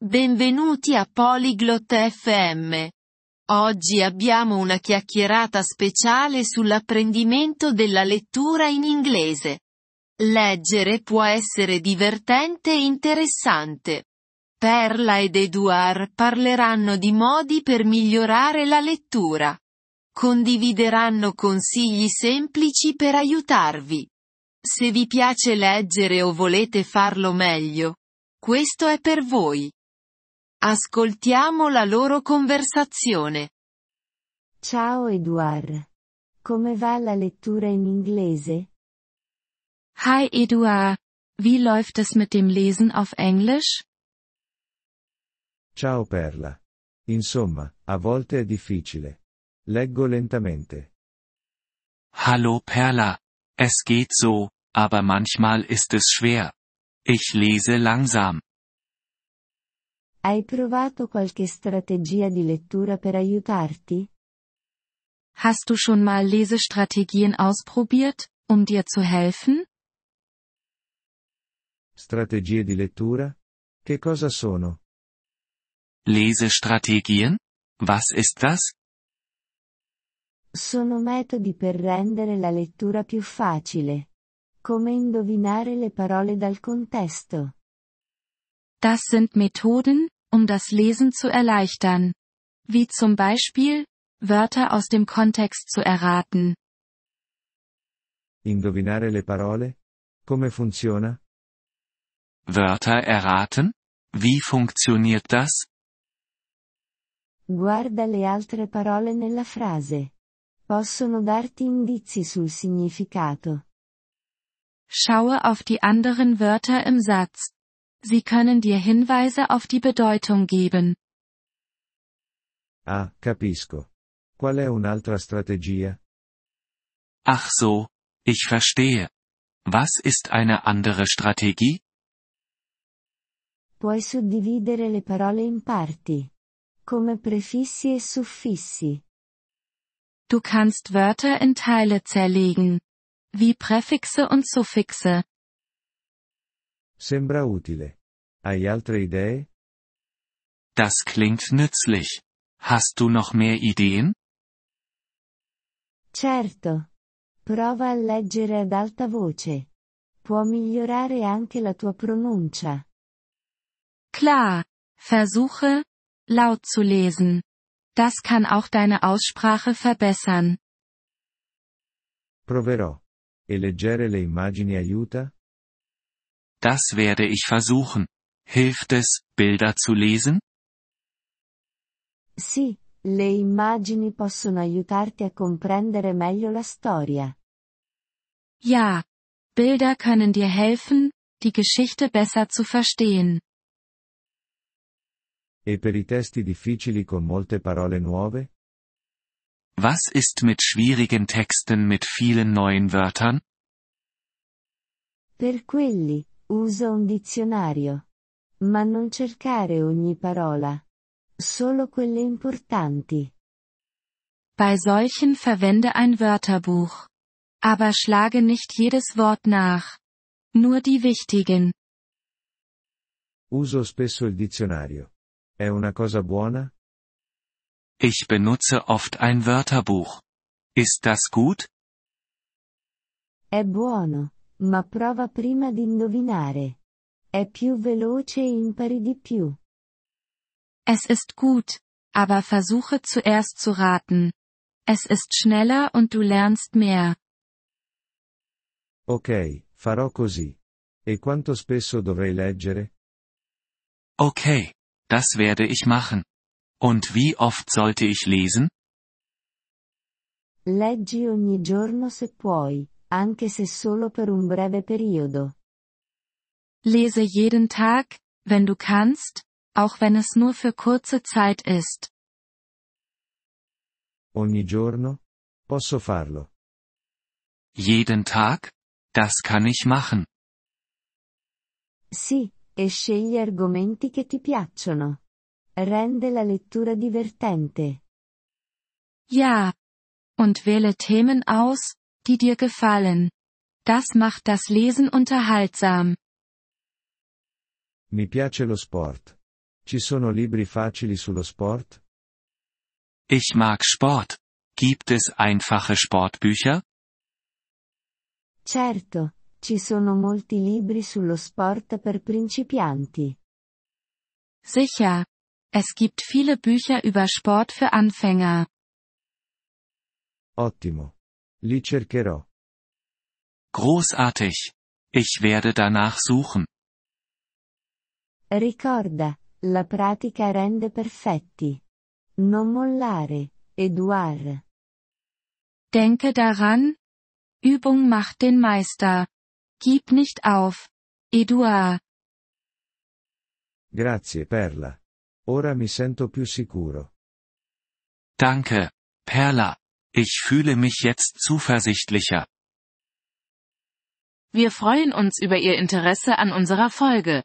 Benvenuti a Polyglot FM. Oggi abbiamo una chiacchierata speciale sull'apprendimento della lettura in inglese. Leggere può essere divertente e interessante. Perla ed Eduard parleranno di modi per migliorare la lettura. Condivideranno consigli semplici per aiutarvi. Se vi piace leggere o volete farlo meglio, questo è per voi. Ascoltiamo la loro conversazione. Ciao Eduard. Come va la lettura in inglese? Hi Eduard. Wie läuft es mit dem Lesen auf Englisch? Ciao Perla. Insomma, a volte è difficile. Leggo lentamente. Hallo Perla. Es geht so, aber manchmal ist es schwer. Ich lese langsam. Hai provato qualche strategia di lettura per aiutarti? Hast du schon mal Lesestrategien ausprobiert, um dir zu helfen? Strategie di lettura? Che cosa sono? Lesestrategien? Was ist das? Sono metodi per rendere la lettura più facile. Come indovinare le parole dal contesto. Das sind Methoden, um das Lesen zu erleichtern. Wie zum Beispiel, Wörter aus dem Kontext zu erraten. Indovinare le parole? Come funziona? Wörter erraten? Wie funktioniert das? Guarda le altre parole nella frase. Possono darti indizi sul significato. Schaue auf die anderen Wörter im Satz. Sie können dir Hinweise auf die Bedeutung geben. Ah, capisco. Qual è un'altra strategia? Ach so, ich verstehe. Was ist eine andere Strategie? Puoi suddividere le parole in parti. Come prefissi e suffissi. Du kannst Wörter in Teile zerlegen. Wie Präfixe und Suffixe. Sembra utile. Hai altre idee? Das klingt nützlich. Hast du noch mehr Ideen? Certo. Prova a leggere ad alta voce. Può migliorare anche la tua pronuncia. Klar. Versuche, laut zu lesen. Das kann auch deine Aussprache verbessern. Proverò. E leggere le immagini aiuta? Das werde ich versuchen. Hilft es, Bilder zu lesen? Sì, le immagini possono aiutarti a comprendere meglio la storia. Ja. Bilder können dir helfen, die Geschichte besser zu verstehen. E per i testi difficili con molte parole nuove? Was ist mit schwierigen Texten mit vielen neuen Wörtern? Per quelli, usa un dizionario. Ma non cercare ogni parola. Solo quelle importanti. Bei solchen verwende ein Wörterbuch. Aber schlage nicht jedes Wort nach. Nur die wichtigen. Uso spesso il dizionario. È una cosa buona? Ich benutze oft ein Wörterbuch. Ist das gut? È buono, ma prova prima di indovinare. È più veloce e impari di più. Es ist gut, aber versuche zuerst zu raten. Es ist schneller und du lernst mehr. Ok, farò così. E quanto spesso dovrei leggere? Okay, das werde ich machen. Und wie oft sollte ich lesen? Leggi ogni giorno se puoi, anche se solo per un breve periodo. Lese jeden Tag, wenn du kannst, auch wenn es nur für kurze Zeit ist. Ogni giorno? Posso farlo. Jeden Tag? Das kann ich machen. Sì, e scegli argomenti che ti piacciono. Rende la lettura divertente. Ja. Und wähle Themen aus, die dir gefallen. Das macht das Lesen unterhaltsam. Mi piace lo sport. Ci sono libri facili sullo sport? Ich mag Sport. Gibt es einfache Sportbücher? Certo, ci sono molti libri sullo sport per principianti. Sicher. Es gibt viele Bücher über Sport für Anfänger. Ottimo. Li cercherò. Großartig. Ich werde danach suchen. Ricorda, la pratica rende perfetti. Non mollare, Eduard. Denke daran. Übung macht den Meister. Gib nicht auf. Eduard. Grazie Perla. Ora mi sento più sicuro. Danke, Perla. Ich fühle mich jetzt zuversichtlicher. Wir freuen uns über Ihr Interesse an unserer Folge.